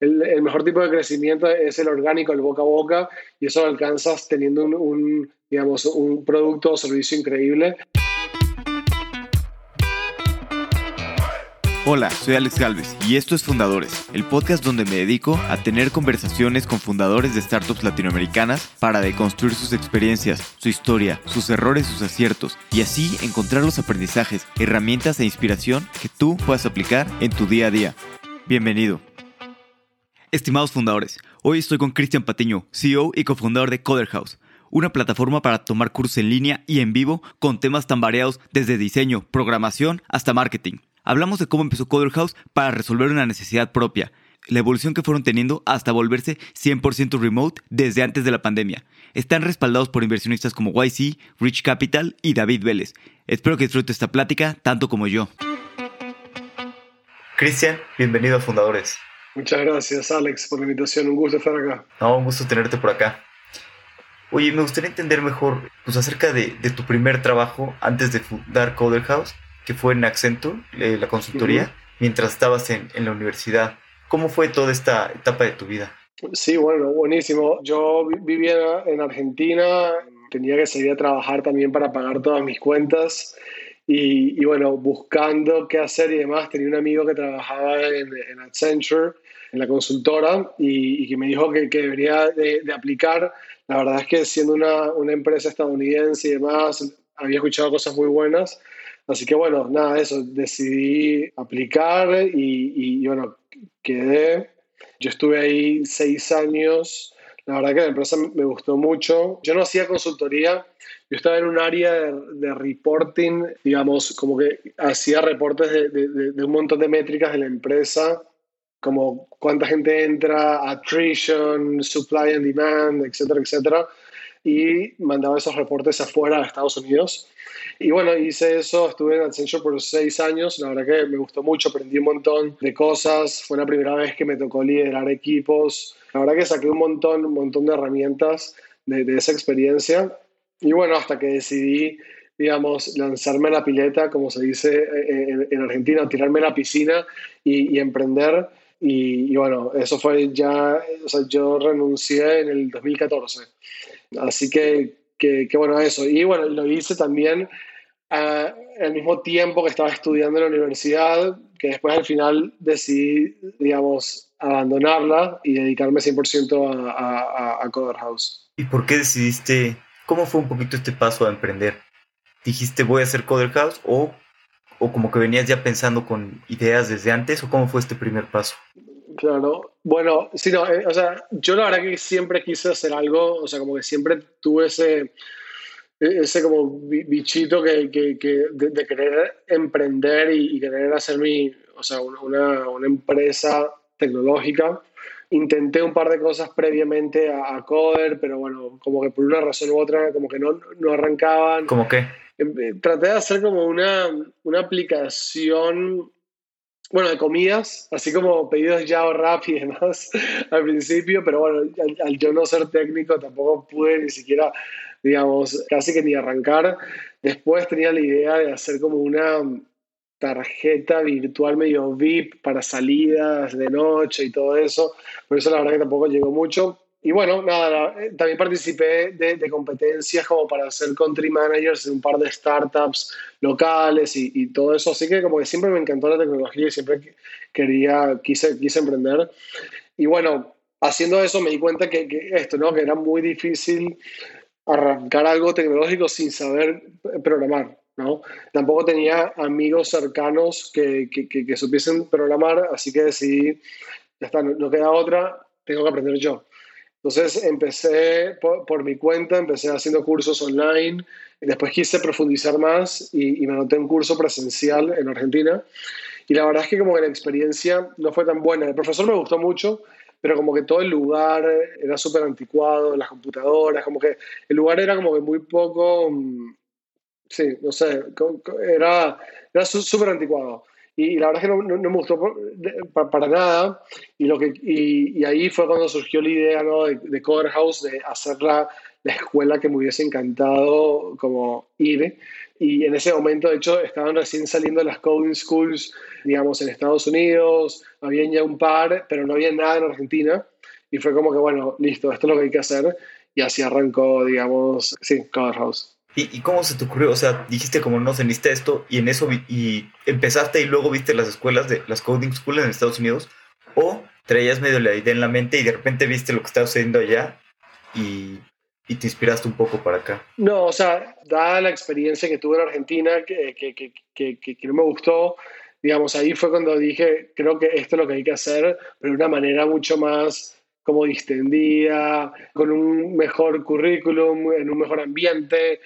el, mejor tipo de crecimiento es el orgánico, el boca a boca, y eso lo alcanzas teniendo un, digamos, un producto o servicio increíble. Hola, soy Alex Galvez y esto es Fundadores, el podcast donde me dedico a tener conversaciones con fundadores de startups latinoamericanas para deconstruir sus experiencias, su historia, sus errores, sus aciertos y así encontrar los aprendizajes, herramientas e inspiración que tú puedas aplicar en tu día a día. Bienvenido. Estimados fundadores, hoy estoy con Cristian Patiño, CEO y cofundador de Coder House, una plataforma para tomar cursos en línea y en vivo con temas tan variados desde diseño, programación hasta marketing. Hablamos de cómo empezó Coder House para resolver una necesidad propia, la evolución que fueron teniendo hasta volverse 100% remote desde antes de la pandemia. Están respaldados por inversionistas como YC, Rich Capital y David Vélez. Espero que disfrute esta plática tanto como yo. Cristian, bienvenido a Fundadores. Muchas gracias, Alex, por la invitación. Un gusto estar acá. No, un gusto tenerte por acá. Oye, me gustaría entender mejor pues, acerca de, tu primer trabajo antes de fundar Coder House, que fue en Accenture, eh, la consultoría, mientras estabas en, en la universidad. ¿Cómo fue toda esta etapa de tu vida? Sí, bueno, buenísimo. Yo vivía en Argentina, tenía que salir a trabajar también para pagar todas mis cuentas y, bueno, buscando qué hacer y demás, tenía un amigo que trabajaba en, en Accenture, en la consultora, y, que me dijo que, que debería de, aplicar. La verdad es que siendo una, una, empresa estadounidense y demás, había escuchado cosas muy buenas. Así que bueno, nada, eso, decidí aplicar y, y bueno, quedé. Yo estuve ahí seis años. La verdad que la empresa me gustó mucho. Yo no hacía consultoría, yo estaba en un área de, reporting, digamos, como que hacía reportes de, un montón de métricas de la empresa, como cuánta gente entra, attrition, supply and demand, etcétera, etcétera, y mandaba esos reportes afuera a Estados Unidos. Y bueno, hice eso, estuve en Accenture por seis años, la verdad que me gustó mucho, aprendí un montón de cosas, fue la primera vez que me tocó liderar equipos, la verdad que saqué un montón, un montón de herramientas de, de esa experiencia y bueno, hasta que decidí, digamos, lanzarme a la pileta, como se dice eh, en, Argentina, tirarme a la piscina y, emprender. Y, bueno, eso fue ya, o sea, yo renuncié en el 2014. Así que, que, bueno, eso. Y bueno, lo hice también ah, al mismo tiempo que estaba estudiando en la universidad, que después al final decidí, digamos, abandonarla y dedicarme 100% a, a, a Coder House. ¿Y por qué decidiste ¿Cómo fue un poquito este paso a emprender? ¿Dijiste voy a hacer Coder House o, o como que venías ya pensando con ideas desde antes o cómo fue este primer paso? Claro, bueno, sí, no, eh, o sea, yo la verdad que siempre quise hacer algo, o sea, como que siempre tuve ese, ese como bichito que, que de, querer emprender y, querer hacer mi, o sea, una, una empresa tecnológica intenté un par de cosas previamente a, Coder, pero bueno, como que por una razón u otra, como que no, no arrancaban. ¿Cómo qué? Em, eh, traté de hacer como una, una aplicación, bueno, de comidas, así como pedidos ya o rap y demás al principio, pero bueno, al, al yo no ser técnico tampoco pude ni siquiera, digamos, casi que ni arrancar. Después tenía la idea de hacer como una tarjeta virtual medio VIP para salidas de noche y todo eso. Por eso la verdad que tampoco llegó mucho. Y bueno, nada, eh, también participé de, competencias como para ser country managers de un par de startups locales y, todo eso. Así que como que siempre me encantó la tecnología y siempre quería, quise, quise emprender. Y bueno, haciendo eso me di cuenta que, que esto, ¿no? Que era muy difícil arrancar algo tecnológico sin saber programar. ¿No? Tampoco tenía amigos cercanos que, que, que, supiesen programar, así que decidí, ya está, no, queda otra, tengo que aprender yo. Entonces empecé por, mi cuenta, empecé haciendo cursos online, y después quise profundizar más y, me anoté un curso presencial en Argentina. Y la verdad es que como que la experiencia no fue tan buena. El profesor me gustó mucho, pero como que todo el lugar era súper anticuado, las computadoras, como que el lugar era como que muy poco mm, sí, no sé, era, era súper anticuado. y, la verdad es que no, no, me gustó para, nada. Y, lo que, y, ahí fue cuando surgió la idea ¿no? de, de Coder House, de hacer la, la, escuela que me hubiese encantado como ir. Y en ese momento, de hecho, estaban recién saliendo las coding schools, digamos, en Estados Unidos, habían ya un par, pero no había nada en Argentina. Y fue como que, bueno, listo, esto es lo que hay que hacer. Y así arrancó, digamos, sí, Coder House. ¿Y, cómo se te ocurrió? O sea, dijiste como no, se esto y en eso y empezaste y luego viste las escuelas de las coding schools en Estados Unidos o traías medio la idea en la mente y de repente viste lo que estaba sucediendo allá y, y te inspiraste un poco para acá. No, o sea, dada la experiencia que tuve en Argentina, que, que, que, que, no me gustó, digamos, ahí fue cuando dije, creo que esto es lo que hay que hacer, pero de una manera mucho más como distendida, con un mejor currículum, en un mejor ambiente.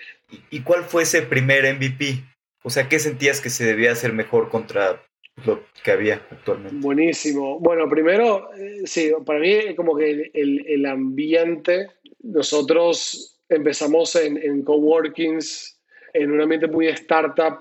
¿Y cuál fue ese primer MVP? O sea, ¿qué sentías que se debía hacer mejor contra lo que había actualmente? Buenísimo. Bueno, primero, eh, sí, para mí como que el, el ambiente, nosotros empezamos en, en coworkings, en un ambiente muy de startup,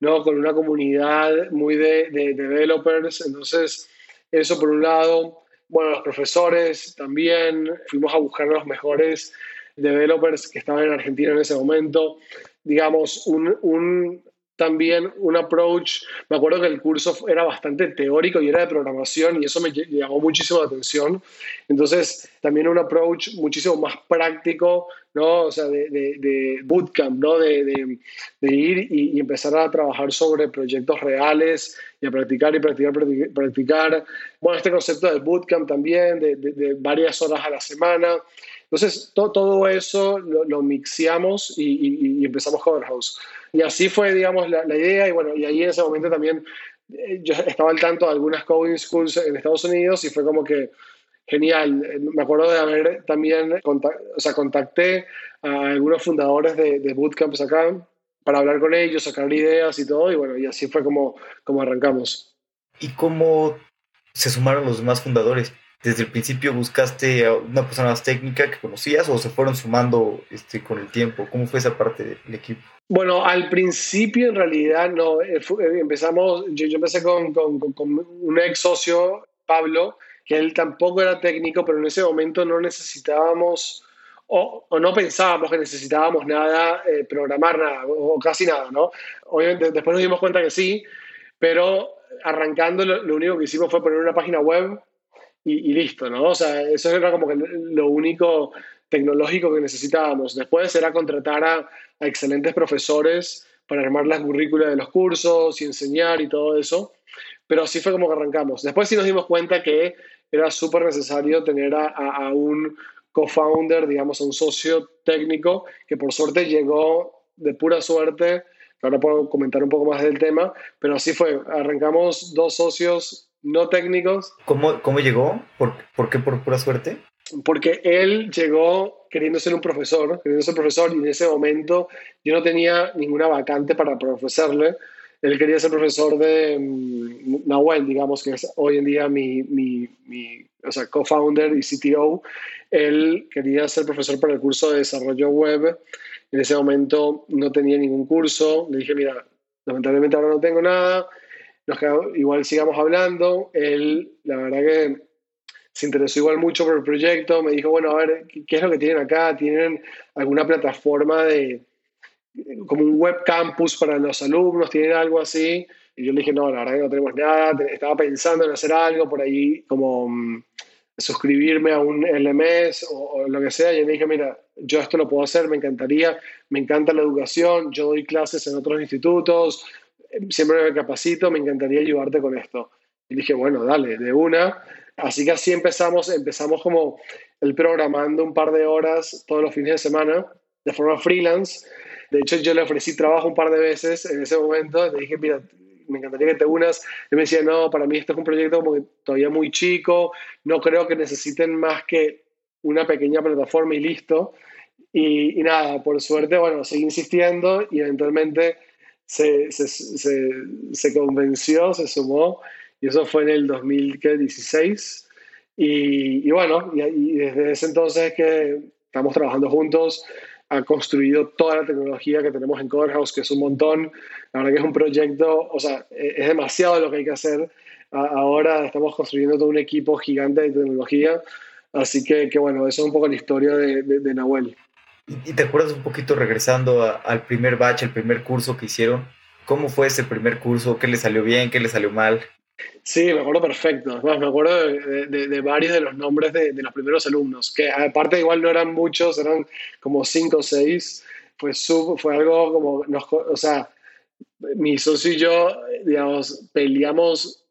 ¿no? Con una comunidad muy de, de developers. Entonces, eso por un lado bueno, los profesores también, fuimos a buscar a los mejores developers que estaban en Argentina en ese momento. Digamos, un, un, también un approach, me acuerdo que el curso era bastante teórico y era de programación y eso me llamó muchísimo la atención. Entonces, también un approach muchísimo más práctico, ¿no? O sea, de, de, bootcamp, ¿no? De, ir y, empezar a trabajar sobre proyectos reales y a practicar y practicar, practicar. Bueno, este concepto de bootcamp también, de, varias horas a la semana. Entonces, todo eso lo, lo mixiamos y, empezamos Cover House. Y así fue, digamos, la, idea. Y bueno, y ahí en ese momento también eh, yo estaba al tanto de algunas coding schools en Estados Unidos y fue como que genial. Me acuerdo de haber también, o sea, contacté a algunos fundadores de, de bootcamps acá para hablar con ellos, sacar ideas y todo. Y bueno, y así fue como, como arrancamos. ¿Y cómo se sumaron los demás fundadores? ¿Desde el principio buscaste a una persona más técnica que conocías o se fueron sumando este, con el tiempo? ¿Cómo fue esa parte del equipo? Bueno, al principio en realidad no. Eh, eh, empezamos, yo, empecé con, un ex socio, Pablo, que él tampoco era técnico, pero en ese momento no necesitábamos o, no pensábamos que necesitábamos nada, eh, programar nada, o, casi nada, ¿no? Obviamente después nos dimos cuenta que sí, pero arrancando lo, único que hicimos fue poner una página web y, listo, ¿no? O sea, eso era como que lo único tecnológico que necesitábamos. Después era contratar a, excelentes profesores para armar las currículas de los cursos y enseñar y todo eso. Pero así fue como que arrancamos. Después sí nos dimos cuenta que era súper necesario tener a, un co-founder, digamos, un socio técnico que por suerte llegó de pura suerte. Ahora puedo comentar un poco más del tema, pero así fue. Arrancamos dos socios no técnicos. ¿Cómo, cómo llegó? ¿Por, ¿Por qué por pura suerte? Porque él llegó queriendo ser un profesor, queriendo ser profesor, y en ese momento yo no tenía ninguna vacante para profesarle. Él quería ser profesor de um, Nahuel, digamos, que es hoy en día mi, mi, mi o sea, co-founder y CTO, él quería ser profesor para el curso de desarrollo web. En ese momento no tenía ningún curso. Le dije, mira, lamentablemente ahora no tengo nada. Nos igual sigamos hablando. Él, la verdad que se interesó igual mucho por el proyecto. Me dijo, bueno, a ver, ¿qué es lo que tienen acá? ¿Tienen alguna plataforma de, como un web campus para los alumnos? ¿Tienen algo así? Y yo le dije, no, la verdad que no tenemos nada. Estaba pensando en hacer algo por ahí, como mm, suscribirme a un LMS o, lo que sea. Y me dije, mira, yo esto lo puedo hacer, me encantaría, me encanta la educación, yo doy clases en otros institutos, siempre me capacito, me encantaría ayudarte con esto. Y dije, bueno, dale, de una. Así que así empezamos, empezamos como el programando un par de horas todos los fines de semana de forma freelance. De hecho, yo le ofrecí trabajo un par de veces en ese momento. Le dije, mira, me encantaría que te unas. Él me decía, no, para mí este es un proyecto todavía muy chico, no creo que necesiten más que una pequeña plataforma y listo. Y, nada, por suerte, bueno, seguí insistiendo y eventualmente se, se, convenció, se sumó, y eso fue en el 2016. Y, y bueno, y, desde ese entonces que estamos trabajando juntos, ha construido toda la tecnología que tenemos en Coderhouse, que es un montón. La verdad que es un proyecto, o sea, e, es demasiado lo que hay que hacer. Ahora estamos construyendo todo un equipo gigante de tecnología. Así que, que bueno, eso es un poco la historia de, de, Nahuel. ¿Y te acuerdas un poquito regresando al primer batch, el primer curso que hicieron? ¿Cómo fue ese primer curso? ¿Qué le salió bien? ¿Qué le salió mal? Sí, me acuerdo perfecto. me acuerdo de, varios de los nombres de, los primeros alumnos, que aparte igual no eran muchos, eran como cinco o seis. Fue, fue algo como, o sea, mi socio y yo, digamos, peleamos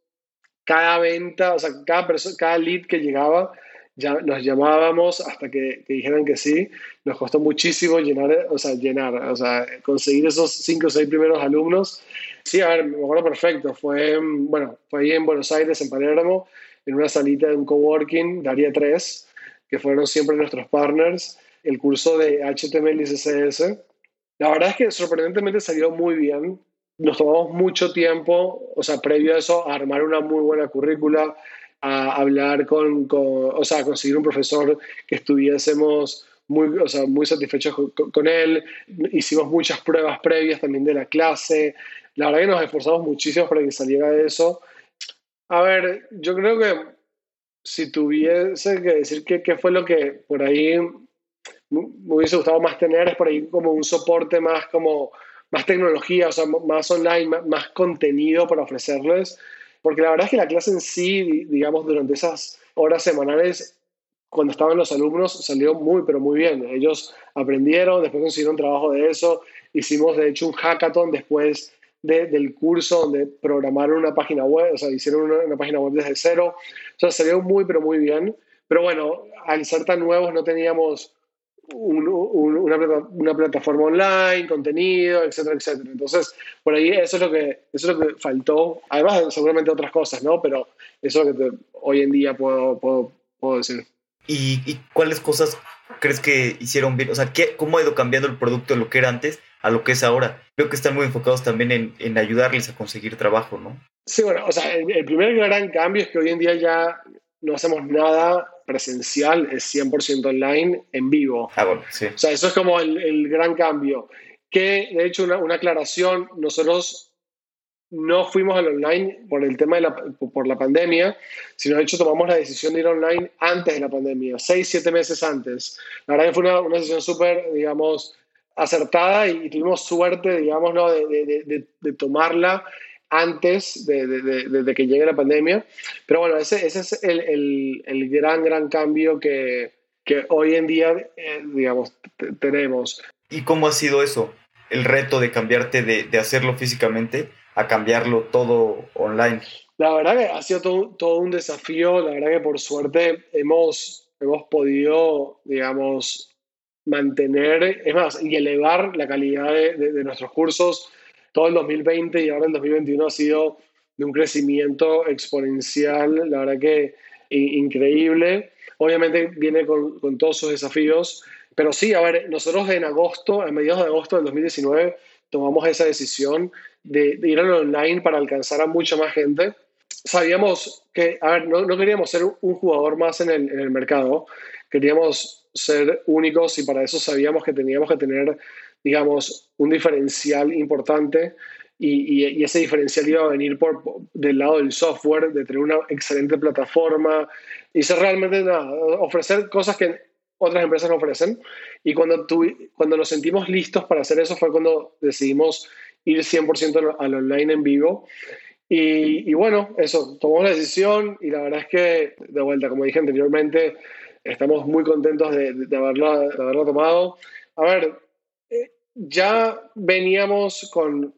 cada venta, o sea, cada, persona, cada lead que llegaba, ya nos llamábamos hasta que, dijeran que sí. Nos costó muchísimo llenar, o sea, llenar, o sea, conseguir esos cinco o seis primeros alumnos. Sí, a ver, me acuerdo perfecto. Fue, bueno, fue ahí en Buenos Aires, en Palermo, en una salita de un coworking, Daría 3, que fueron siempre nuestros partners, el curso de HTML y CSS. La verdad es que sorprendentemente salió muy bien. Nos tomamos mucho tiempo, o sea, previo a eso, a armar una muy buena currícula, a hablar con, o sea, conseguir un profesor que estuviésemos muy, o sea, muy satisfechos con, él. Hicimos muchas pruebas previas también de la clase. La verdad que nos esforzamos muchísimo para que saliera eso. A ver, yo creo que si tuviese que decir qué fue lo que por ahí me hubiese gustado más tener, es por ahí como un soporte más como más tecnología, o sea, más online, más contenido para ofrecerles porque la verdad es que la clase en sí, digamos, durante esas horas semanales, cuando estaban los alumnos, salió muy, pero muy bien. Ellos aprendieron, después consiguieron trabajo de eso. Hicimos, de hecho, un hackathon después del curso donde programaron una página web, o sea, hicieron una, página web desde cero. O sea, salió muy, pero muy bien. Pero bueno, al ser tan nuevos no teníamos una, plataforma online, contenido, etcétera, etcétera. Entonces, por ahí eso es lo que, eso es lo que faltó. Además, seguramente otras cosas, ¿no? Pero eso es lo que hoy en día puedo, puedo, puedo decir. ¿Y, ¿Y, cuáles cosas crees que hicieron bien? O sea, ¿qué, ¿cómo ha ido cambiando el producto de lo que era antes a lo que es ahora? Creo que están muy enfocados también en, en ayudarles a conseguir trabajo, ¿no? Sí, bueno, o sea, el, el primer gran cambio es que hoy en día ya no hacemos nada presencial, es 100% online, en vivo. Ah, bueno, sí. O sea, eso es como el, gran cambio. Que, de hecho, una, aclaración, nosotros no fuimos al online por el tema de la, por la pandemia, sino de hecho tomamos la decisión de ir online antes de la pandemia, seis, siete meses antes. La verdad que fue una, una decisión súper, digamos, acertada y, tuvimos suerte, digamos, ¿no? de, de, de tomarla antes de, que llegue la pandemia. Pero bueno, ese, ese es el, el, gran, gran cambio que, que hoy en día, eh, digamos, tenemos. ¿Y cómo ha sido eso? El reto de cambiarte de, hacerlo físicamente a cambiarlo todo online. La verdad que ha sido todo, todo, un desafío. La verdad que por suerte hemos, hemos podido, digamos, mantener, es más, y elevar la calidad de nuestros cursos todo el 2020 y ahora el 2021 ha sido de un crecimiento exponencial, la verdad que increíble. Obviamente viene con, todos sus desafíos, pero sí, a ver, nosotros en agosto, a mediados de agosto del 2019, tomamos esa decisión de, ir al online para alcanzar a mucha más gente. Sabíamos que, a ver, no, no queríamos ser un jugador más en el, en el mercado, queríamos ser únicos y para eso sabíamos que teníamos que tener digamos, un diferencial importante y, ese diferencial iba a venir por, del lado del software, de tener una excelente plataforma y ser realmente nada, ofrecer cosas que otras empresas no ofrecen. Y cuando, cuando nos sentimos listos para hacer eso fue cuando decidimos ir 100% al online en vivo. Y, bueno, eso, tomamos la decisión y la verdad es que, de vuelta, como dije anteriormente, estamos muy contentos de, de, haberlo, de haberlo tomado. A ver, ya veníamos con,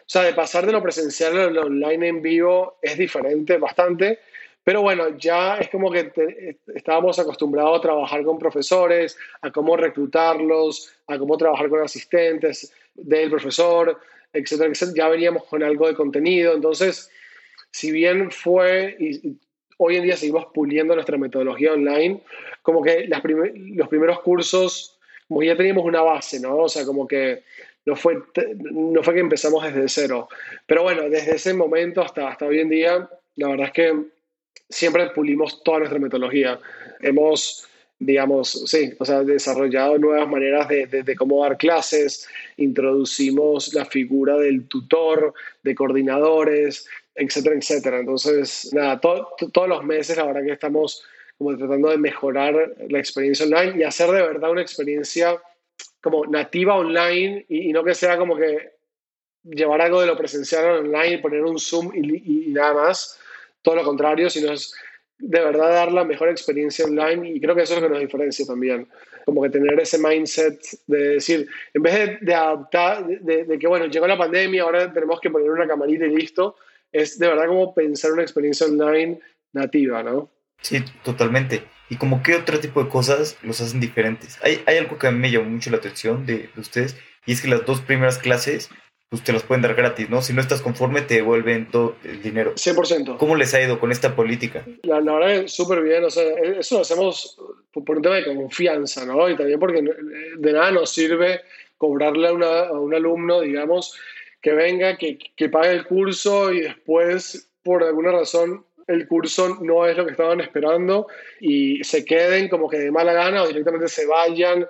o sea, de pasar de lo presencial a lo online en vivo es diferente bastante, pero bueno, ya es como que estábamos acostumbrados a trabajar con profesores, a cómo reclutarlos, a cómo trabajar con asistentes del profesor, etcétera, etcétera. Ya veníamos con algo de contenido, entonces, si bien fue, y, hoy en día seguimos puliendo nuestra metodología online, como que las los primeros cursos como ya teníamos una base, ¿no? O sea, como que no fue, no fue que empezamos desde cero. Pero bueno, desde ese momento hasta, hasta hoy en día, la verdad es que siempre pulimos toda nuestra metodología. Hemos, digamos, sí, o sea, desarrollado nuevas maneras de, cómo dar clases, introducimos la figura del tutor, de coordinadores, etcétera, etcétera. Entonces, nada, todos los meses la verdad que estamos como tratando de mejorar la experiencia online y hacer de verdad una experiencia como nativa online y, no que sea como que llevar algo de lo presencial online, poner un Zoom y, y nada más, todo lo contrario, sino es de verdad dar la mejor experiencia online y creo que eso es lo que nos diferencia también. Como que tener ese mindset de decir, en vez de, adaptar, de, que bueno, llegó la pandemia, ahora tenemos que poner una camarita y listo, es de verdad como pensar una experiencia online nativa, ¿no? Sí, totalmente. ¿Y como qué otro tipo de cosas los hacen diferentes? Hay, hay algo que a mí me llamó mucho la atención de, de ustedes y es que las dos primeras clases pues te los pueden dar gratis, ¿no? Si no estás conforme, te devuelven todo el dinero. 100%. ¿Cómo les ha ido con esta política? La, verdad es súper bien, o sea, eso lo hacemos por un tema de confianza, ¿no? Y también porque de nada nos sirve cobrarle a, a un alumno, digamos, que venga, que, que pague el curso y después, por alguna razón, el curso no es lo que estaban esperando y se queden como que de mala gana o directamente se vayan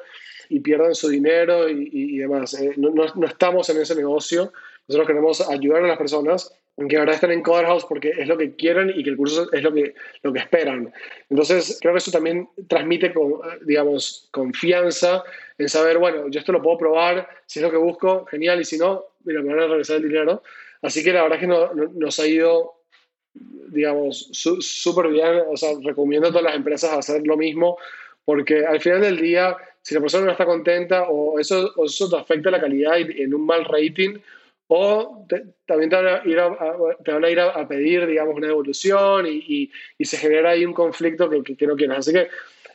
y pierdan su dinero y, demás. Eh, no, no, estamos en ese negocio. Nosotros queremos ayudar a las personas que ahora estén en Coder House porque es lo que quieren y que el curso es lo que, lo que esperan. Entonces, creo que eso también transmite, con, digamos, confianza en saber, bueno, yo esto lo puedo probar, si es lo que busco, genial, y si no, mira, me van a regresar el dinero. Así que la verdad que nos ha ido, digamos, súper bien. O sea, recomiendo a todas las empresas hacer lo mismo porque al final del día si la persona no está contenta o eso, eso te afecta la calidad en un mal rating, o también te van a ir a, te van a, ir a, pedir, digamos, una devolución y, y, se genera ahí un conflicto que, que, no quieras. Así que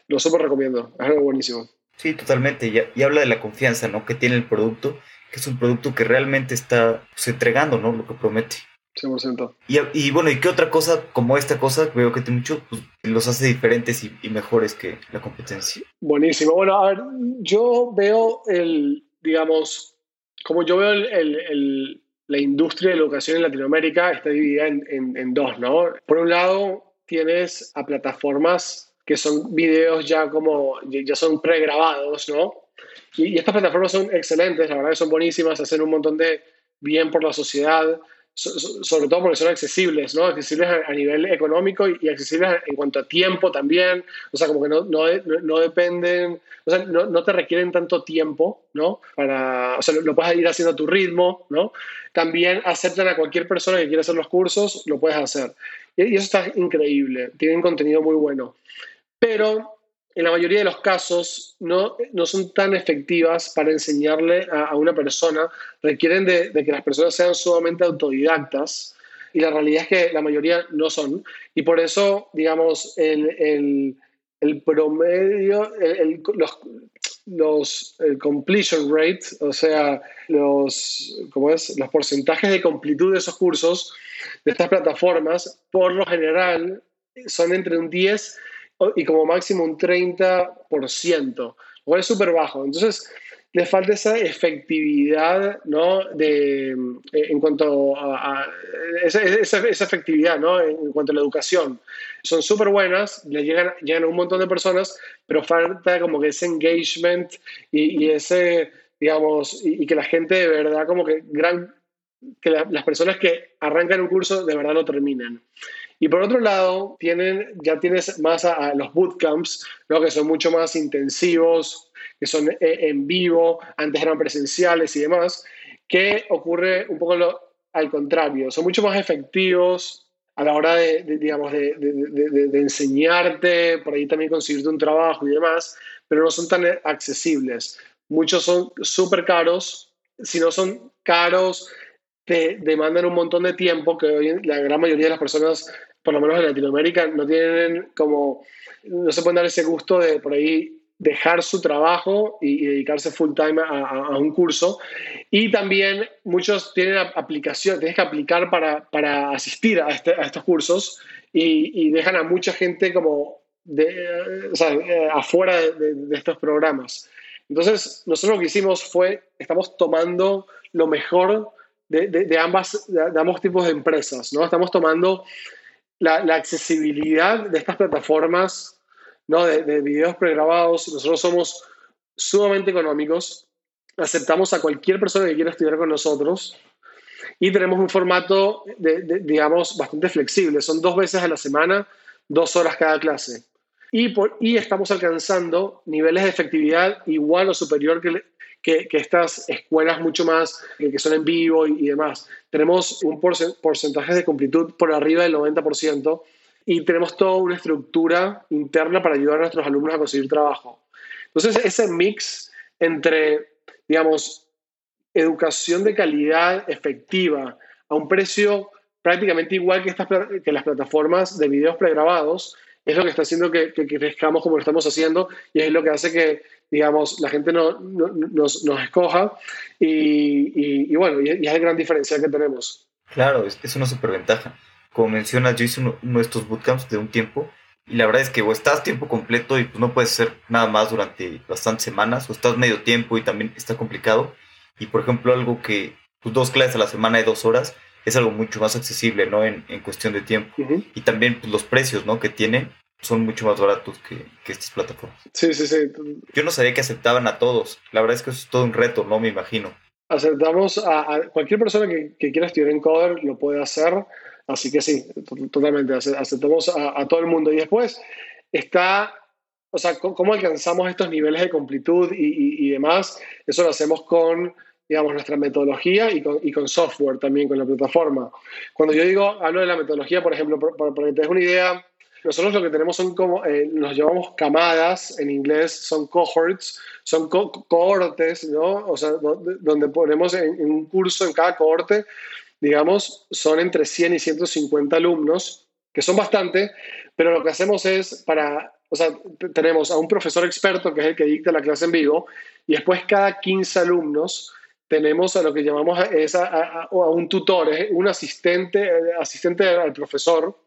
lo súper recomiendo, es algo buenísimo. Sí, totalmente. Y, y, habla de la confianza ¿no? que tiene el producto, que es un producto que realmente está pues, entregando ¿no? lo que promete. 100%. Y, y, bueno, ¿y qué otra cosa como esta cosa veo que tiene mucho, pues, los hace diferentes y, mejores que la competencia? Buenísimo. Bueno, a ver, yo veo el, digamos, como yo veo el, la industria de la educación en Latinoamérica está dividida en, en, dos, ¿no? Por un lado, tienes a plataformas que son videos ya como, ya son pregrabados, ¿no? Y, y estas plataformas son excelentes, la verdad que son buenísimas, hacen un montón de bien por la sociedad sobre todo porque son accesibles, ¿no? Accesibles a, nivel económico y, accesibles en cuanto a tiempo también, o sea, como que no, no, dependen, o sea, no, te requieren tanto tiempo, ¿no? Para, o sea, lo, puedes ir haciendo a tu ritmo, ¿no? También aceptan a cualquier persona que quiera hacer los cursos, lo puedes hacer. Y, y eso está increíble, tienen contenido muy bueno. Pero en la mayoría de los casos no, no son tan efectivas para enseñarle a, una persona, requieren de, que las personas sean sumamente autodidactas y la realidad es que la mayoría no son. Y por eso, digamos, el, el, promedio, el, los, los el completion rate, o sea, los, ¿cómo es? los porcentajes de completud de esos cursos, de estas plataformas, por lo general son entre un 10 y como máximo un 30%, lo cual es súper bajo. Entonces, le falta esa efectividad, ¿no? De, eh, en cuanto a, esa, esa, efectividad, ¿no? En cuanto a la educación. Son súper buenas, le llegan, llegan a un montón de personas, pero falta como que ese engagement y, y ese, digamos, y, que la gente de verdad como que gran, que las personas que arrancan un curso de verdad lo terminen. Y por otro lado, tienen, ya tienes más a, los bootcamps, ¿no? que son mucho más intensivos, que son eh, en vivo, antes eran presenciales y demás, que ocurre un poco lo, al contrario, son mucho más efectivos a la hora de, digamos, de, de, de, enseñarte, por ahí también conseguirte un trabajo y demás, pero no son tan accesibles. Muchos son súper caros, si no son caros, te demandan un montón de tiempo que hoy la gran mayoría de las personas por lo menos en Latinoamérica, no tienen como, no se pueden dar ese gusto de por ahí dejar su trabajo y, dedicarse full time a, un curso. Y también muchos tienen aplicación, tienes que aplicar para, para asistir a, este, a, estos cursos y, dejan a mucha gente como de, o sea, eh, afuera de, estos programas. Entonces, nosotros lo que hicimos fue, estamos tomando lo mejor de, de, ambas, de, ambos tipos de empresas, ¿no? Estamos tomando la, accesibilidad de estas plataformas ¿no? de, de videos pregrabados. Nosotros somos sumamente económicos, aceptamos a cualquier persona que quiera estudiar con nosotros y tenemos un formato, de, digamos, bastante flexible. Son dos veces a la semana, dos horas cada clase. Y, por, y estamos alcanzando niveles de efectividad igual o superior que, que, estas escuelas mucho más que son en vivo y, demás. Tenemos un porcentaje de completud por arriba del 90% y tenemos toda una estructura interna para ayudar a nuestros alumnos a conseguir trabajo. Entonces, ese mix entre, digamos, educación de calidad efectiva a un precio prácticamente igual que, estas, que las plataformas de videos pregrabados, es lo que está haciendo que, que, crezcamos como estamos haciendo y es lo que hace que, digamos, la gente no, no, nos, nos, escoja y, y, y bueno, y, es la gran diferencia que tenemos. Claro, es, es una superventaja. Como mencionas, yo hice uno, uno de estos bootcamps de un tiempo y la verdad es que o estás tiempo completo y pues no puedes hacer nada más durante bastantes semanas, o estás medio tiempo y también está complicado. Y por ejemplo, algo que pues, dos clases a la semana de dos horas es algo mucho más accesible, ¿no? En, en cuestión de tiempo. Uh -huh. Y también pues, los precios, ¿no? Que tienen son mucho más baratos que, que, estas plataformas. Sí, sí, sí. Yo no sabía que aceptaban a todos. La verdad es que eso es todo un reto, ¿no? Me imagino. Aceptamos a, a cualquier persona que, que, quiera estudiar en Coder, lo puede hacer. Así que sí, totalmente. Aceptamos a, a todo el mundo. Y después está o sea, cómo alcanzamos estos niveles de completud y, y, y, demás, eso lo hacemos con, digamos, nuestra metodología y con, y con, software también, con la plataforma. Cuando yo digo, hablo de la metodología, por ejemplo, para, para que te des una idea, nosotros lo que tenemos son como, eh, nos llamamos camadas, en inglés son cohorts, son co cohortes, ¿no? O sea, donde ponemos en, en un curso, en cada cohorte, digamos, son entre 100 y 150 alumnos, que son bastante, pero lo que hacemos es para o sea, tenemos a un profesor experto que es el que dicta la clase en vivo y después cada 15 alumnos tenemos a lo que llamamos es a, a, a un tutor, es un asistente, asistente al profesor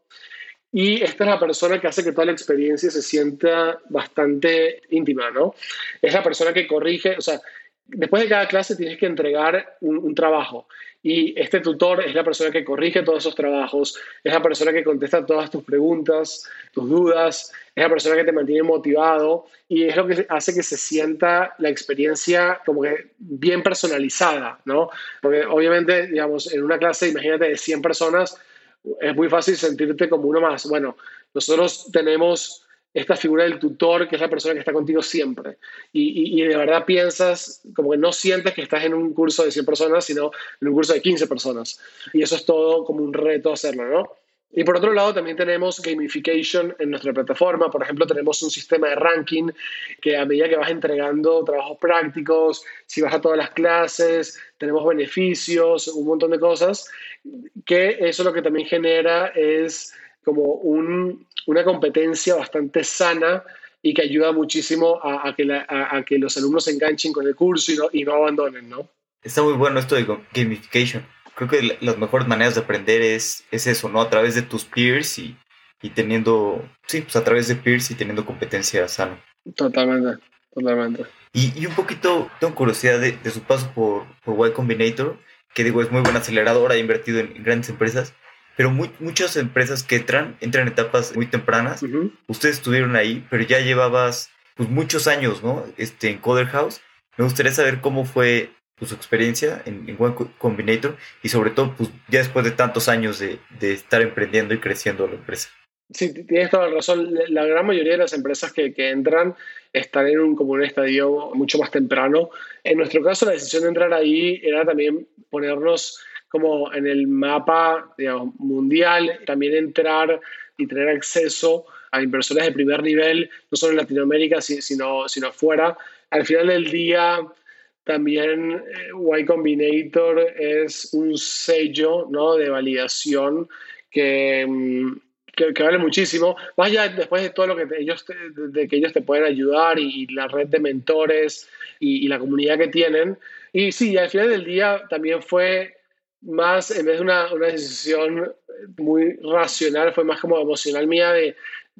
y esta es la persona que hace que toda la experiencia se sienta bastante íntima, ¿no? Es la persona que corrige, o sea, después de cada clase tienes que entregar un, trabajo y este tutor es la persona que corrige todos esos trabajos, es la persona que contesta todas tus preguntas, tus dudas, es la persona que te mantiene motivado y es lo que hace que se sienta la experiencia como que bien personalizada, ¿no? Porque obviamente, digamos, en una clase, imagínate, de 100 personas, es muy fácil sentirte como uno más. Bueno, nosotros tenemos esta figura del tutor, que es la persona que está contigo siempre. Y, y, de verdad piensas, como que no sientes que estás en un curso de 100 personas, sino en un curso de 15 personas. Y eso es todo como un reto hacerlo, ¿no? Y por otro lado, también tenemos gamification en nuestra plataforma. Por ejemplo, tenemos un sistema de ranking que a medida que vas entregando trabajos prácticos, si vas a todas las clases, tenemos beneficios, un montón de cosas, que eso lo que también genera es como un, una competencia bastante sana y que ayuda muchísimo a, a que, la, a, a, que los alumnos se enganchen con el curso y no, y no abandonen, ¿no? Está muy bueno esto de gamification. Creo que las mejores maneras de aprender es, es eso, ¿no? A través de tus peers y, y teniendo, sí, pues a través de peers y teniendo competencia sana. Totalmente, totalmente. Y, y un poquito, tengo curiosidad de, de su paso por, por Y Combinator, que digo, es muy buena aceleradora, ha invertido en, en grandes empresas pero muy, muchas empresas que entran, entran en etapas muy tempranas. Uh -huh. Ustedes estuvieron ahí, pero ya llevabas pues, muchos años, ¿no? Este, en Coder House. Me gustaría saber cómo fue pues, su experiencia en, en One Combinator y sobre todo, pues, ya después de tantos años de, de estar emprendiendo y creciendo la empresa. Sí, tienes toda la razón. La gran mayoría de las empresas que, que entran están en un, como un estadio mucho más temprano. En nuestro caso, la decisión de entrar ahí era también ponernos como en el mapa mundial, también entrar y tener acceso a inversores de primer nivel, no solo en Latinoamérica, sino, sino fuera. Al final del día, también eh, Y Combinator es un sello ¿no? de validación que, mm, que, vale muchísimo. Más después de todo lo que ellos te, de que ellos te pueden ayudar y, y la red de mentores y, y, la comunidad que tienen. Y sí, al final del día también fue más, en vez de una, una decisión muy racional, fue más como emocional mía de,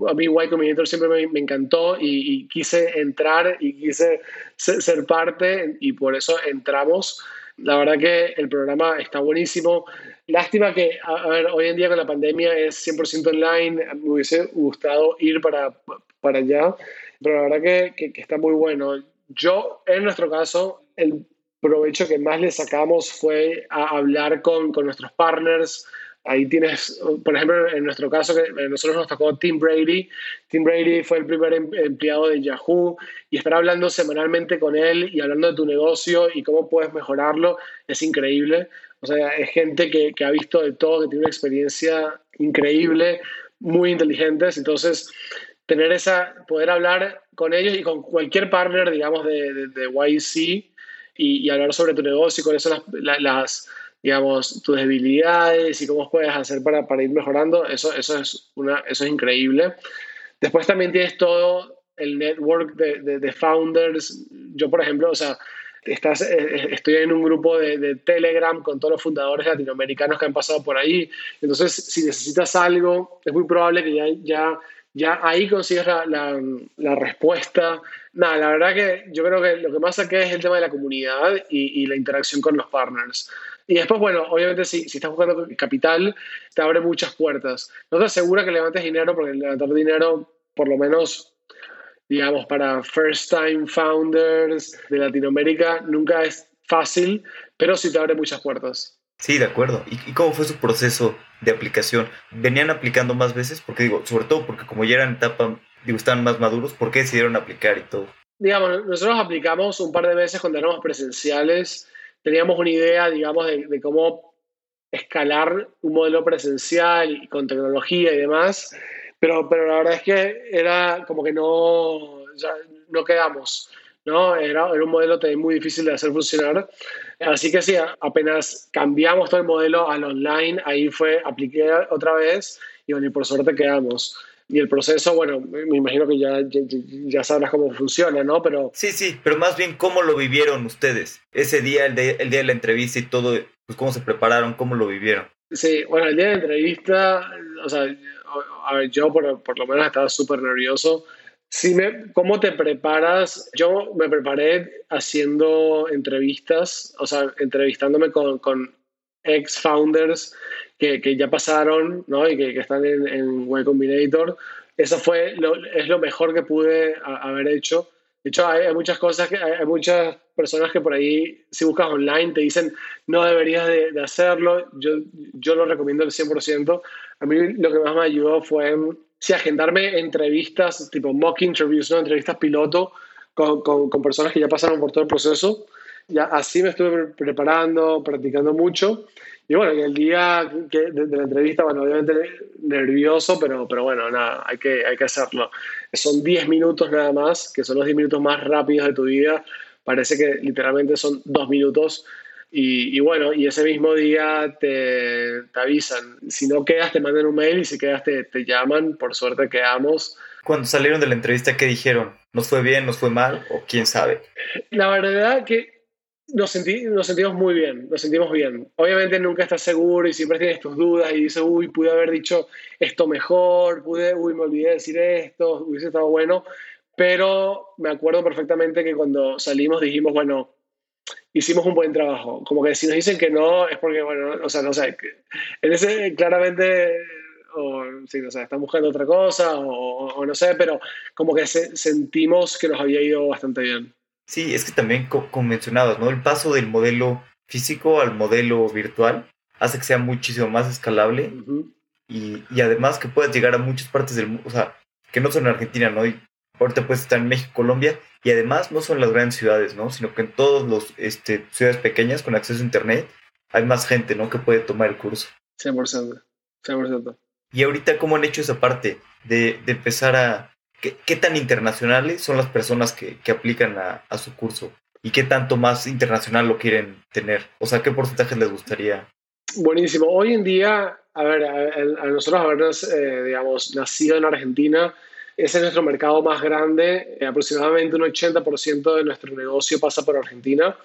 a mí Y Combinator siempre me, me encantó y, y, quise entrar y quise ser, ser, parte y por eso entramos. La verdad que el programa está buenísimo. Lástima que, a, a ver, hoy en día con la pandemia es 100% online. Me hubiese gustado ir para para allá, pero la verdad que, que, que está muy bueno. Yo, en nuestro caso, el provecho que más le sacamos fue a hablar con, con nuestros partners, Ahí tienes, por ejemplo, en nuestro caso, que nosotros nos tocó Tim Brady. Tim Brady fue el primer em, empleado de Yahoo y estar hablando semanalmente con él y hablando de tu negocio y cómo puedes mejorarlo es increíble. O sea, es gente que, que ha visto de todo, que tiene una experiencia increíble, muy inteligentes. Entonces, tener esa, poder hablar con ellos y con cualquier partner, digamos, de, de, de YC y, y, hablar sobre tu negocio y eso las, las digamos, tus debilidades y cómo puedes hacer para, para ir mejorando, eso, eso, es una, eso es increíble. Después también tienes todo el network de, de, founders. Yo, por ejemplo, o sea, estás, eh, eh, estoy en un grupo de, de, Telegram con todos los fundadores latinoamericanos que han pasado por ahí. Entonces, si necesitas algo, es muy probable que ya, ya, ya ahí consigas la, la, la respuesta. Nada, la verdad que yo creo que lo que más saqué es el tema de la comunidad y, y la interacción con los partners. Y después, bueno, obviamente si, si estás buscando capital, te abre muchas puertas. No te asegura que levantes dinero, porque levantar dinero, por lo menos, digamos, para first time founders de Latinoamérica, nunca es fácil, pero sí te abre muchas puertas. Sí, de acuerdo. ¿Y, cómo fue su proceso de aplicación? ¿Venían aplicando más veces? Porque digo, sobre todo porque como ya eran etapa, digo, estaban más maduros, ¿por qué decidieron aplicar y todo? Digamos, nosotros aplicamos un par de veces cuando éramos presenciales teníamos una idea, digamos, de, cómo escalar un modelo presencial y con tecnología y demás, pero, pero la verdad es que era como que no, no quedamos. ¿no? Era, era un modelo también muy difícil de hacer funcionar. Así que sí, apenas cambiamos todo el modelo al online, ahí fue, apliqué otra vez y bueno, y por suerte quedamos. Y el proceso, bueno, me imagino que ya, ya, ya, sabrás cómo funciona, ¿no? Pero... Sí, sí, pero más bien cómo lo vivieron ustedes. Ese día, el, de, el día de la entrevista y todo, pues cómo se prepararon, cómo lo vivieron. Sí, bueno, el día de la entrevista, o sea, yo por, por lo menos estaba súper nervioso. Sí, me, ¿cómo te preparas? Yo me preparé haciendo entrevistas, o sea, entrevistándome con, con ex-founders que, que, ya pasaron ¿no? y que, que están en, en Combinator. Eso fue lo, es lo mejor que pude a, haber hecho. De hecho, hay, hay, muchas cosas, que hay, muchas personas que por ahí, si buscas online, te dicen no deberías de, de hacerlo. Yo, yo lo recomiendo al 100%. A mí lo que más me ayudó fue sí, agendarme entrevistas, tipo mock interviews, ¿no? entrevistas piloto con, con, con personas que ya pasaron por todo el proceso. Ya así me estuve preparando, practicando mucho y bueno, y el día que, de, de, la entrevista, bueno, obviamente nervioso, pero, pero bueno, nada, hay que, hay que hacerlo. Son 10 minutos nada más, que son los 10 minutos más rápidos de tu vida. Parece que literalmente son 2 minutos. Y, y, bueno, y ese mismo día te, te, avisan. Si no quedas, te mandan un mail y si quedas, te, te llaman. Por suerte quedamos. Cuando salieron de la entrevista, ¿qué dijeron? ¿Nos fue bien, nos fue mal o quién sabe? La verdad que nos, sentí, nos sentimos muy bien, nos sentimos bien. Obviamente nunca estás seguro y siempre tienes tus dudas y dices, uy, pude haber dicho esto mejor, pude, uy, me olvidé de decir esto, hubiese estado bueno, pero me acuerdo perfectamente que cuando salimos dijimos, bueno, hicimos un buen trabajo. Como que si nos dicen que no, es porque, bueno, o sea, no sé, en ese claramente, o sí, no sé, están buscando otra cosa, o, o no sé, pero como que se, sentimos que nos había ido bastante bien. Sí, es que también, como mencionabas, ¿no? El paso del modelo físico al modelo virtual hace que sea muchísimo más escalable uh -huh. y, y, además que puedas llegar a muchas partes del mundo, o sea, que no son en Argentina, ¿no? Y ahorita puedes estar en México, Colombia, y además no son las grandes ciudades, ¿no? Sino que en todas las este, ciudades pequeñas con acceso a Internet hay más gente, ¿no? Que puede tomar el curso. 100%, 100%. Y ahorita, ¿cómo han hecho esa parte de, de empezar a, ¿Qué, ¿Qué, tan internacionales son las personas que, que aplican a, a, su curso? ¿Y qué tanto más internacional lo quieren tener? O sea, ¿qué porcentaje les gustaría? Buenísimo. Hoy en día, a ver, a, nosotros habernos, eh, digamos, nacido en Argentina, ese es nuestro mercado más grande. Eh, aproximadamente un 80% de nuestro negocio pasa por Argentina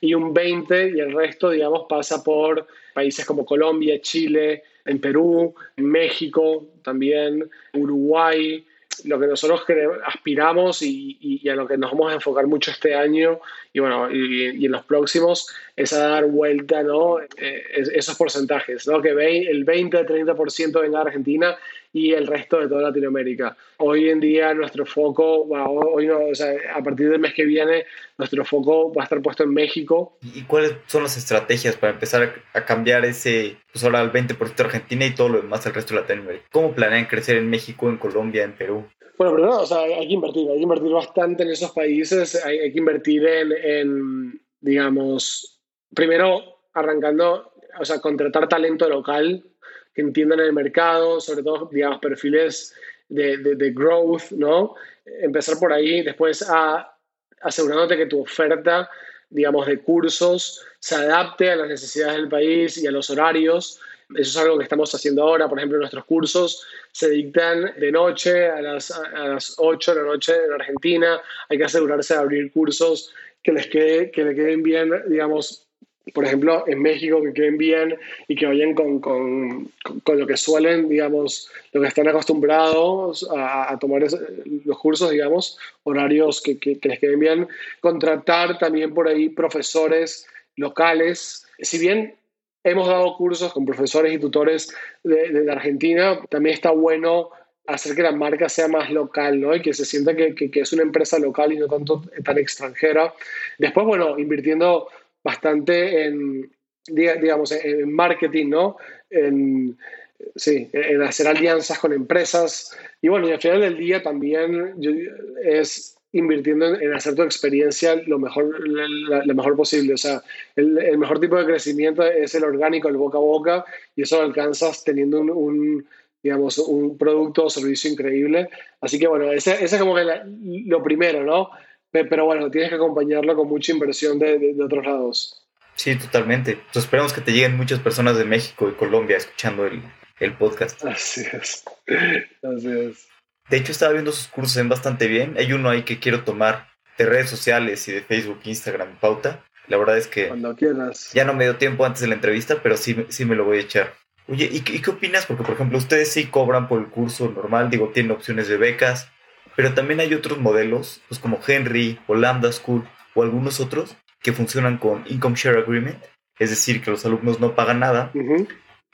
y un 20% y el resto, digamos, pasa por países como Colombia, Chile, en Perú, en México también, Uruguay, lo que nosotros aspiramos y, y, a lo que nos vamos a enfocar mucho este año y bueno, y, y en los próximos es a dar vuelta, ¿no? Eh, esos porcentajes, ¿no? Que el 20-30% venga a Argentina y el resto de toda Latinoamérica. Hoy en día nuestro foco, hoy no, o sea, a partir del mes que viene, nuestro foco va a estar puesto en México. ¿Y cuáles son las estrategias para empezar a cambiar ese, pues ahora al 20% Argentina y todo lo demás al resto de Latinoamérica? ¿Cómo planean crecer en México, en Colombia, en Perú? Bueno, primero, o sea, hay que invertir, hay que invertir bastante en esos países, hay, hay que invertir en, en, digamos, primero arrancando, o sea, contratar talento local que entiendan el mercado, sobre todo, digamos, perfiles de, de, growth, ¿no? Empezar por ahí, después a, asegurándote que tu oferta, digamos, de cursos se adapte a las necesidades del país y a los horarios. Eso es algo que estamos haciendo ahora. Por ejemplo, nuestros cursos se dictan de noche a las, a las 8 de la noche en Argentina. Hay que asegurarse de abrir cursos que les, quede, que le queden bien, digamos, por ejemplo, en México, que queden bien y que vayan con, con, con lo que suelen, digamos, lo que están acostumbrados a, tomar los cursos, digamos, horarios que, que, les queden bien. Contratar también por ahí profesores locales. Si bien hemos dado cursos con profesores y tutores de, de Argentina, también está bueno hacer que la marca sea más local, ¿no? Y que se sienta que, que, que, es una empresa local y no tanto tan extranjera. Después, bueno, invirtiendo bastante en, digamos, en marketing, ¿no? En, sí, en hacer alianzas con empresas. Y bueno, y al final del día también es invirtiendo en, hacer tu experiencia lo mejor, lo mejor posible. O sea, el, mejor tipo de crecimiento es el orgánico, el boca a boca, y eso lo alcanzas teniendo un, digamos, un producto o servicio increíble. Así que bueno, ese, es como que lo primero, ¿no? Pero bueno, tienes que acompañarlo con mucha inversión de, de, otros lados. Sí, totalmente. Pues esperemos que te lleguen muchas personas de México y Colombia escuchando el, el podcast. Así es. Así es. De hecho, estaba viendo sus cursos en bastante bien. Hay uno ahí que quiero tomar de redes sociales y de Facebook, Instagram, pauta. La verdad es que... Cuando quieras. Ya no me dio tiempo antes de la entrevista, pero sí, sí me lo voy a echar. Oye, ¿y, ¿y qué opinas? Porque, por ejemplo, ustedes sí cobran por el curso normal, digo, tienen opciones de becas pero también hay otros modelos, pues como Henry o Lambda School o algunos otros que funcionan con Income Share Agreement, es decir, que los alumnos no pagan nada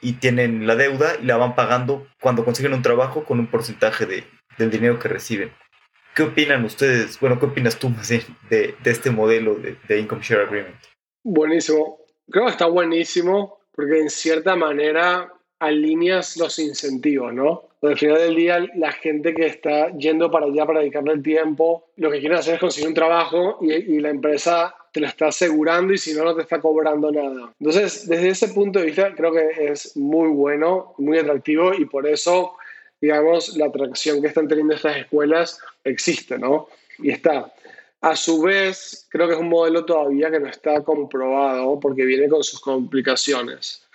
y tienen la deuda y la van pagando cuando consiguen un trabajo con un porcentaje de, del dinero que reciben. ¿Qué opinan ustedes? Bueno, ¿qué opinas tú más de, de, este modelo de, de Income Share Agreement? Buenísimo. Creo que está buenísimo porque en cierta manera alineas los incentivos, ¿no? al final del día, la gente que está yendo para allá para dedicarle el tiempo, lo que quieren hacer es conseguir un trabajo y, la empresa te lo está asegurando y si no, no te está cobrando nada. Entonces, desde ese punto de vista, creo que es muy bueno, muy atractivo y por eso, digamos, la atracción que están teniendo estas escuelas existe, ¿no? Y está. A su vez, creo que es un modelo todavía que no está comprobado porque viene con sus complicaciones.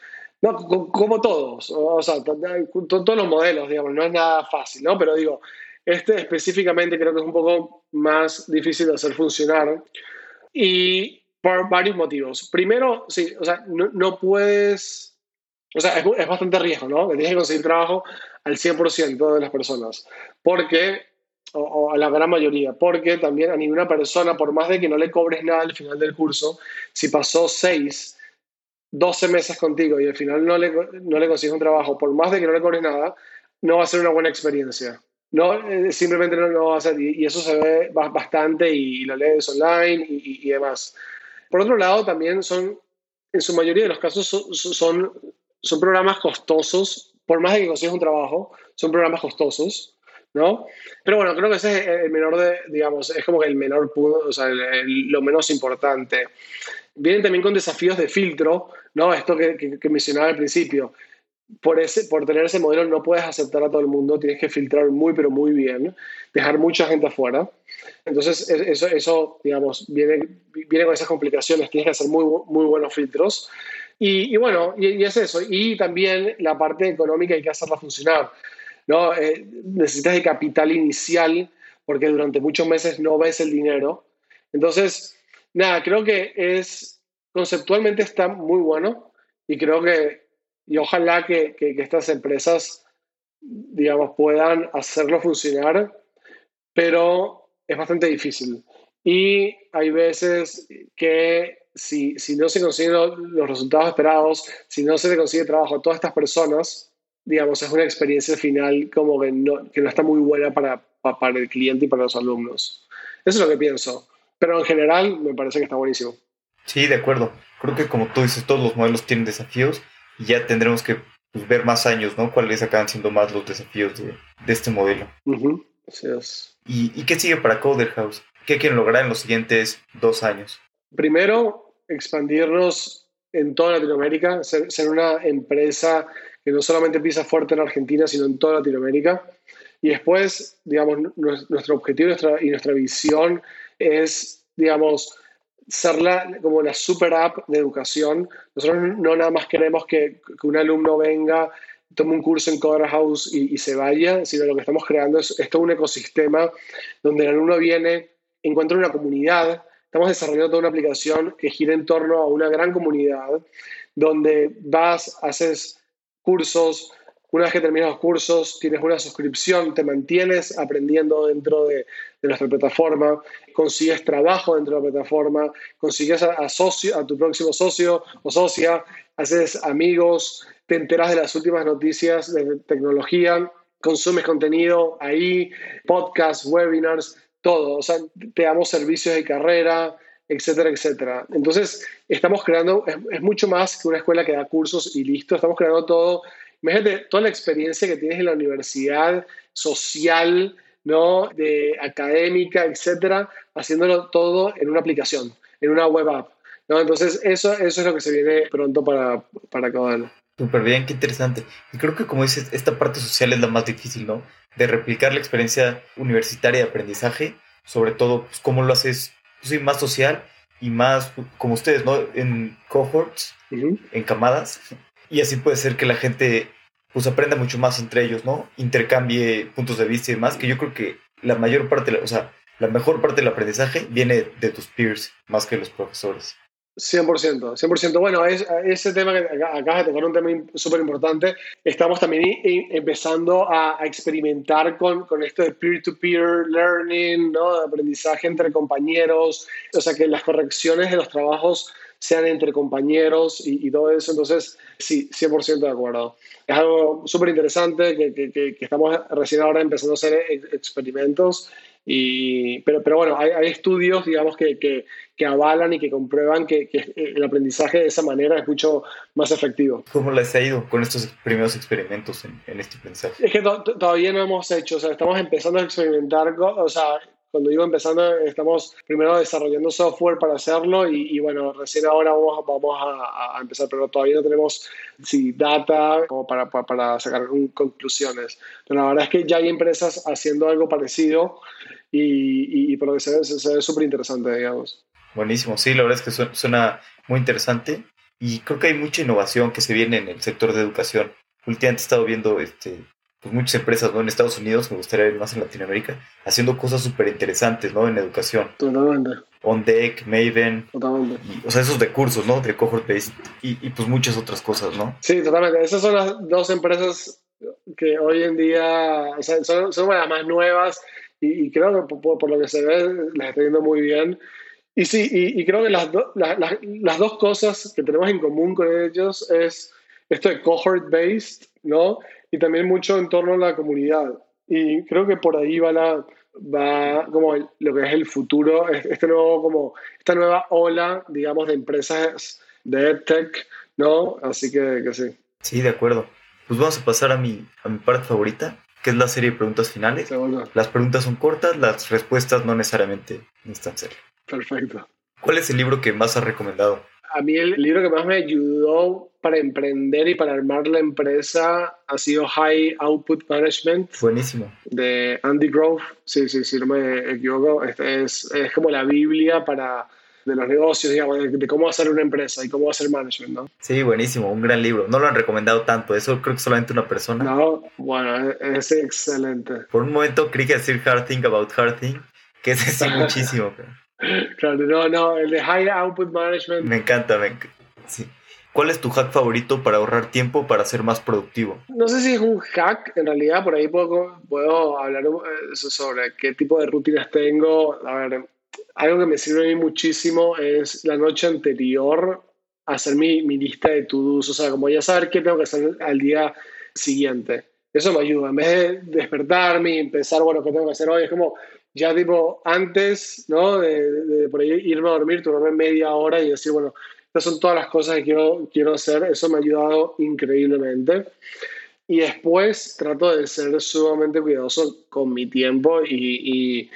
No, como todos, o sea, todos los modelos, digamos, no es nada fácil, ¿no? Pero digo, este específicamente creo que es un poco más difícil de hacer funcionar y por varios motivos. Primero, sí, o sea, no, no puedes, o sea, es, es, bastante riesgo, ¿no? Tienes que conseguir trabajo al 100% de las personas, porque, o, o, a la gran mayoría, porque también a ninguna persona, por más de que no le cobres nada al final del curso, si pasó seis 12 meses contigo y al final no le, no le consigues un trabajo, por más de que no le cobres nada, no va a ser una buena experiencia. No, eh, simplemente no, no va a ser. Y, eso se ve bastante y, lo lees online y, y, demás. Por otro lado, también son, en su mayoría de los casos, son, son, programas costosos. Por más de que consigas un trabajo, son programas costosos. ¿No? Pero bueno, creo que ese es el menor de, digamos, es como que el menor punto, o sea, lo menos importante. Vienen también con desafíos de filtro, ¿no? Esto que, que, mencionaba al principio. Por, ese, por tener ese modelo no puedes aceptar a todo el mundo, tienes que filtrar muy, pero muy bien, dejar mucha gente afuera. Entonces, eso, eso digamos, viene, viene con esas complicaciones, tienes que hacer muy, muy buenos filtros. Y, y bueno, y, y, es eso. Y también la parte económica hay que hacerla funcionar. ¿No? Eh, necesitas de capital inicial porque durante muchos meses no ves el dinero. Entonces, nada, creo que es, conceptualmente está muy bueno y creo que, y ojalá que, que, estas empresas, digamos, puedan hacerlo funcionar, pero es bastante difícil. Y hay veces que si, si no se consiguen los resultados esperados, si no se le consigue trabajo a todas estas personas, digamos, es una experiencia final como que no, que no está muy buena para, para el cliente y para los alumnos. Eso es lo que pienso. Pero en general me parece que está buenísimo. Sí, de acuerdo. Creo que como tú dices, todos los modelos tienen desafíos y ya tendremos que pues, ver más años, ¿no? ¿Cuáles acaban siendo más los desafíos de, de este modelo? Así es. ¿Y, ¿Y, qué sigue para Coder House? ¿Qué quieren lograr en los siguientes dos años? Primero, expandirnos en toda Latinoamérica, ser, ser una empresa que no solamente pisa fuerte en Argentina, sino en toda Latinoamérica. Y después, digamos, nuestro objetivo nuestra, y nuestra visión es, digamos, ser la, como la super app de educación. Nosotros no nada más queremos que, que un alumno venga, tome un curso en Coder House y, y, se vaya, sino lo que estamos creando es, es todo un ecosistema donde el alumno viene, encuentra una comunidad. Estamos desarrollando toda una aplicación que gira en torno a una gran comunidad donde vas, haces cursos, una vez que terminas los cursos, tienes una suscripción, te mantienes aprendiendo dentro de, de nuestra plataforma, consigues trabajo dentro de la plataforma, consigues a, socio, a tu próximo socio o socia, haces amigos, te enteras de las últimas noticias de tecnología, consumes contenido ahí, podcasts, webinars, todo. O sea, te damos servicios de carrera, etcétera, etcétera. Entonces, estamos creando, es, mucho más que una escuela que da cursos y listo, estamos creando todo. Imagínate toda la experiencia que tienes en la universidad, social, ¿no? De académica, etcétera, haciéndolo todo en una aplicación, en una web app. ¿no? Entonces, eso, eso es lo que se viene pronto para, para acabar. Súper bien, qué interesante. Y creo que, como dices, esta parte social es la más difícil, ¿no? De replicar la experiencia universitaria de aprendizaje, sobre todo, pues, cómo lo haces sí, más social y más como ustedes, ¿no? En cohorts, uh -huh. en camadas. Y así puede ser que la gente pues aprenda mucho más entre ellos, ¿no? Intercambie puntos de vista y demás, que yo creo que la mayor parte, o sea, la mejor parte del aprendizaje viene de tus peers más que los profesores. 100%, 100%. Bueno, es, ese tema que acabas de tocar un tema súper importante. Estamos también empezando a, a experimentar con, con, esto de peer-to-peer -peer learning, ¿no? De aprendizaje entre compañeros, o sea, que las correcciones de los trabajos sean entre compañeros y, y todo eso. Entonces, sí, 100% de acuerdo. Es algo súper interesante que, que, que, estamos recién ahora empezando a hacer experimentos y, pero, pero bueno, hay, hay estudios, digamos, que, que, que, avalan y que comprueban que, que, el aprendizaje de esa manera es mucho más efectivo. ¿Cómo les ha ido con estos primeros experimentos en, en este aprendizaje? Es que to todavía no hemos hecho, o sea, estamos empezando a experimentar, o sea, cuando digo empezando, estamos primero desarrollando software para hacerlo y, y bueno, recién ahora vamos, vamos a, a, empezar, pero todavía no tenemos sí, data como para, para, para sacar conclusiones. Pero la verdad es que ya hay empresas haciendo algo parecido y, y, y por lo que se ve, se ve súper interesante, digamos. Buenísimo, sí, la verdad es que suena, muy interesante y creo que hay mucha innovación que se viene en el sector de educación. Últimamente he estado viendo este, pues muchas empresas ¿no? en Estados Unidos, me gustaría ver más en Latinoamérica, haciendo cosas súper interesantes ¿no? en educación. Totalmente. On Deck, Maven. Totalmente. Y, o sea, esos de cursos, ¿no? De cohort based y, y, pues muchas otras cosas, ¿no? Sí, totalmente. Esas son las dos empresas que hoy en día o sea, son, son las más nuevas y, y creo que por, por, lo que se ve les está yendo muy bien. Y sí, y, y creo que las, do, la, la, las dos cosas que tenemos en común con ellos es esto de cohort based, ¿no? y también mucho en torno a la comunidad. Y creo que por ahí va, la, va como el, lo que es el futuro, este nuevo, como, esta nueva ola, digamos, de empresas de EdTech, ¿no? Así que, que sí. Sí, de acuerdo. Pues vamos a pasar a mi, a mi parte favorita, que es la serie de preguntas finales. Seguro. Las preguntas son cortas, las respuestas no necesariamente necesitan ser. Perfecto. ¿Cuál es el libro que más has recomendado? A mí el libro que más me ayudó para emprender y para armar la empresa ha sido High Output Management. Buenísimo. De Andy Grove. Sí, sí, sí, no me equivoco. Este es, es como la Biblia para de los negocios, digamos, de, cómo hacer una empresa y cómo hacer management, ¿no? Sí, buenísimo, un gran libro. No lo han recomendado tanto, eso creo que solamente una persona. No, bueno, es, excelente. Por un momento creí que decir Hard Thing About Hard Thing, que es sí muchísimo. Pero... Claro, no, no, el de High Output Management. Me encanta, me encanta. Sí. ¿Cuál es tu hack favorito para ahorrar tiempo para ser más productivo? No sé si es un hack, en realidad por ahí puedo, puedo hablar sobre qué tipo de rutinas tengo. A ver, algo que me sirve a mí muchísimo es la noche anterior hacer mi, mi lista de to-dos, o sea, como ya saber qué tengo que hacer al día siguiente. Eso me ayuda. En vez de despertarme y empezar, bueno, ¿qué tengo que hacer hoy? Es como ya tipo antes, ¿no? De, por ahí irme a dormir, tomarme media hora y decir, bueno, estas son todas las cosas que quiero, quiero hacer. Eso me ha ayudado increíblemente. Y después trato de ser sumamente cuidadoso con mi tiempo y,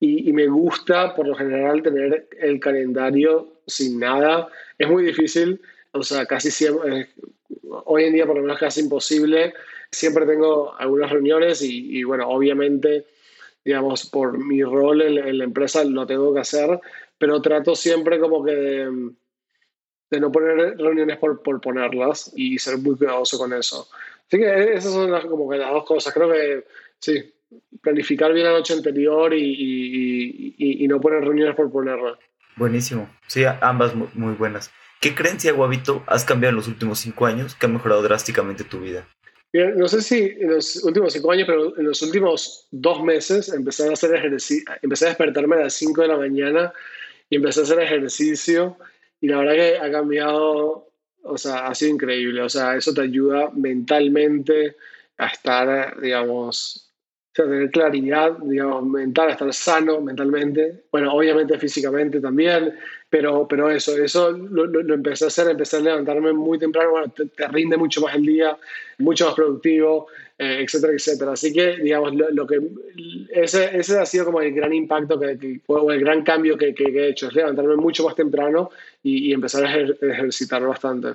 y, y, me gusta por lo general tener el calendario sin nada. Es muy difícil, o sea, casi siempre, hoy en día por lo menos casi imposible. Siempre tengo algunas reuniones y, bueno, obviamente, digamos, por mi rol en, la empresa lo tengo que hacer, pero trato siempre como que de, no poner reuniones por, por ponerlas y ser muy cuidadoso con eso. Así que esas son las, como que las dos cosas. Creo que sí, planificar bien la noche anterior y, y, no poner reuniones por ponerlas. Buenísimo. Sí, ambas muy, buenas. ¿Qué creencia o hábito has cambiado en los últimos cinco años que ha mejorado drásticamente tu vida? No sé si en los últimos cinco años, pero en los últimos dos meses empecé a hacer ejercicio, empecé a despertarme a las cinco de la mañana y empecé a hacer ejercicio y la verdad que ha cambiado o sea, ha sido increíble. O sea, eso te ayuda mentalmente a estar, digamos, a tener claridad, digamos, mental, a estar sano mentalmente. Bueno, obviamente físicamente también, pero, pero eso, eso lo, empecé a hacer, empecé a levantarme muy temprano, bueno, te, rinde mucho más el día, mucho más productivo, eh, etcétera, etcétera. Así que, digamos, lo, que ese, ese, ha sido como el gran impacto que, o el gran cambio que, que, he hecho, es levantarme mucho más temprano y, y empezar a ejercitar bastante.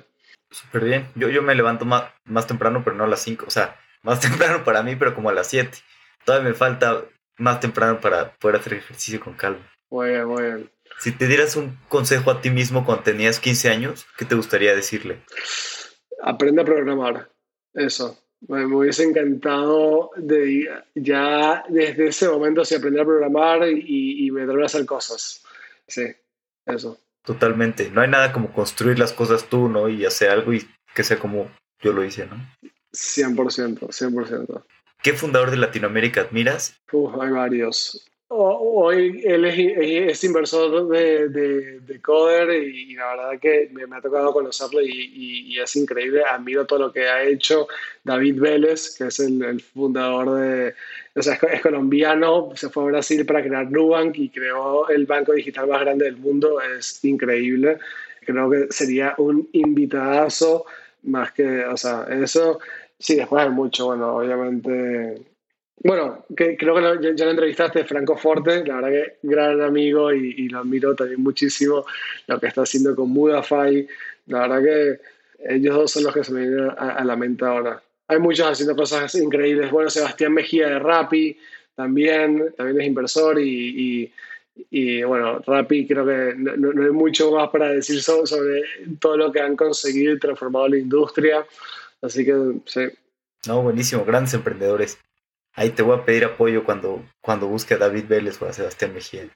Súper bien. Yo, yo me levanto más, más temprano, pero no a las 5. O sea, más temprano para mí, pero como a las 7. Todavía me falta más temprano para poder hacer ejercicio con calma. Muy bien, muy bien. Si te dieras un consejo a ti mismo cuando tenías 15 años, ¿qué te gustaría decirle? Aprende a programar. Eso. Me, hubiese encantado de, ya desde ese momento si aprender a programar y, y me a hacer cosas. Sí, eso. Totalmente. No hay nada como construir las cosas tú, ¿no? Y hacer algo y que sea como yo lo hice, ¿no? 100%, 100%. ¿Qué fundador de Latinoamérica admiras? Uf, hay varios. Hoy él es, inversor de, de, Coder y la verdad que me, ha tocado conocerlo y, es increíble. Admiro todo lo que ha hecho David Vélez, que es el, fundador de, o sea, es, colombiano, se fue a Brasil para crear Nubank y creó el banco digital más grande del mundo. Es increíble. Creo que sería un invitadazo más que, o sea, eso. Sí, después hay mucho, bueno, obviamente bueno, creo que ya, lo entrevistaste, Franco Forte, la verdad que gran amigo y, lo admiro también muchísimo lo que está haciendo con Mudafy. La verdad que ellos dos son los que se me vienen a, la mente ahora. Hay muchos haciendo cosas increíbles. Bueno, Sebastián Mejía de Rappi también, también es inversor y, bueno, Rappi creo que no, hay mucho más para decir sobre, sobre todo lo que han conseguido y transformado la industria. Así que sí. No, buenísimo, grandes emprendedores. Ahí te voy a pedir apoyo cuando, cuando busque a David Vélez o a Sebastián Mejía.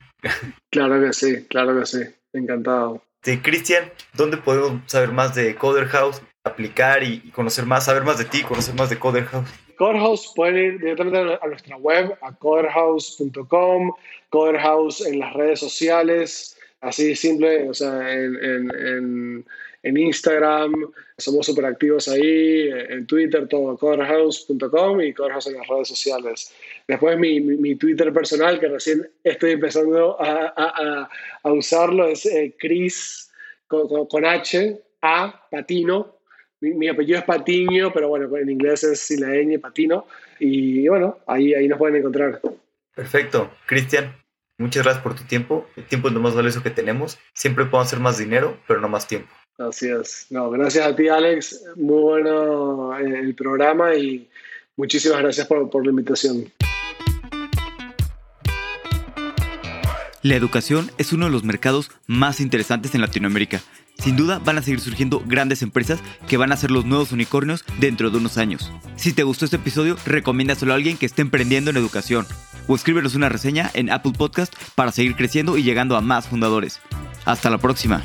Claro que sí, claro que sí. Encantado. Sí, Cristian, ¿dónde podemos saber más de Coder House? Aplicar y conocer más, saber más de ti, conocer más de Coder House. Coder House pueden ir directamente a nuestra web, a coderhouse.com, Coder House en las redes sociales, así simple, o sea, en en Instagram, somos súper activos ahí, en Twitter, todo, coderhouse.com y coderhouse en las redes sociales. Después mi, mi, Twitter personal, que recién estoy empezando a, a, a usarlo, es eh, Chris con, H, A, Patino. Mi, apellido es Patiño, pero bueno, en inglés es silaeño, Patino. Y bueno, ahí, ahí nos pueden encontrar. Perfecto. Cristian, muchas gracias por tu tiempo. El tiempo es lo más valioso que tenemos. Siempre podemos hacer más dinero, pero no más tiempo. Así. No, gracias a ti, Alex. Muy bueno eh, el programa y muchísimas gracias por, por la invitación. La educación es uno de los mercados más interesantes en Latinoamérica. Sin duda van a seguir surgiendo grandes empresas que van a ser los nuevos unicornios dentro de unos años. Si te gustó este episodio, recomiéndaselo a alguien que esté emprendiendo en educación o escríbenos una reseña en Apple Podcast para seguir creciendo y llegando a más fundadores. Hasta la próxima.